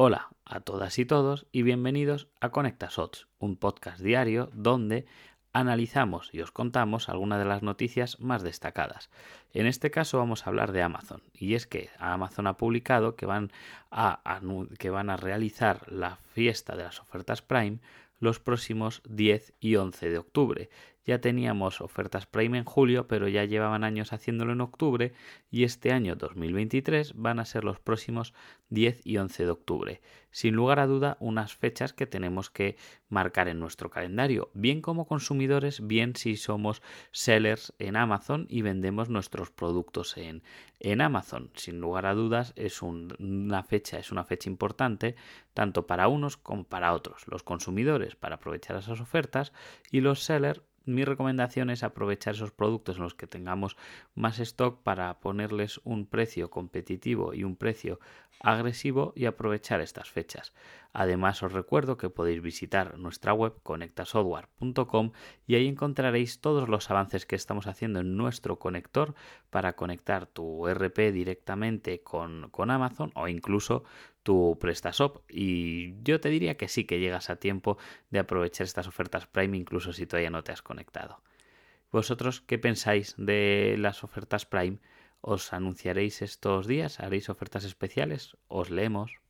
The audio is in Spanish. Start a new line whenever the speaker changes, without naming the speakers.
Hola a todas y todos y bienvenidos a Conecta Sots, un podcast diario donde analizamos y os contamos algunas de las noticias más destacadas. En este caso vamos a hablar de Amazon y es que Amazon ha publicado que van a, que van a realizar la fiesta de las ofertas Prime los próximos 10 y 11 de octubre. Ya teníamos ofertas Prime en julio, pero ya llevaban años haciéndolo en octubre y este año 2023 van a ser los próximos 10 y 11 de octubre. Sin lugar a duda, unas fechas que tenemos que marcar en nuestro calendario, bien como consumidores, bien si somos sellers en Amazon y vendemos nuestros productos en, en Amazon. Sin lugar a dudas, es una fecha, es una fecha importante tanto para unos como para otros. Los consumidores para aprovechar esas ofertas y los sellers mi recomendación es aprovechar esos productos en los que tengamos más stock para ponerles un precio competitivo y un precio agresivo y aprovechar estas fechas. Además os recuerdo que podéis visitar nuestra web conectasoftware.com y ahí encontraréis todos los avances que estamos haciendo en nuestro conector para conectar tu RP directamente con, con Amazon o incluso tu PrestaShop y yo te diría que sí que llegas a tiempo de aprovechar estas ofertas Prime incluso si todavía no te has conectado. ¿Vosotros qué pensáis de las ofertas Prime? ¿Os anunciaréis estos días? ¿Haréis ofertas especiales? ¿Os leemos?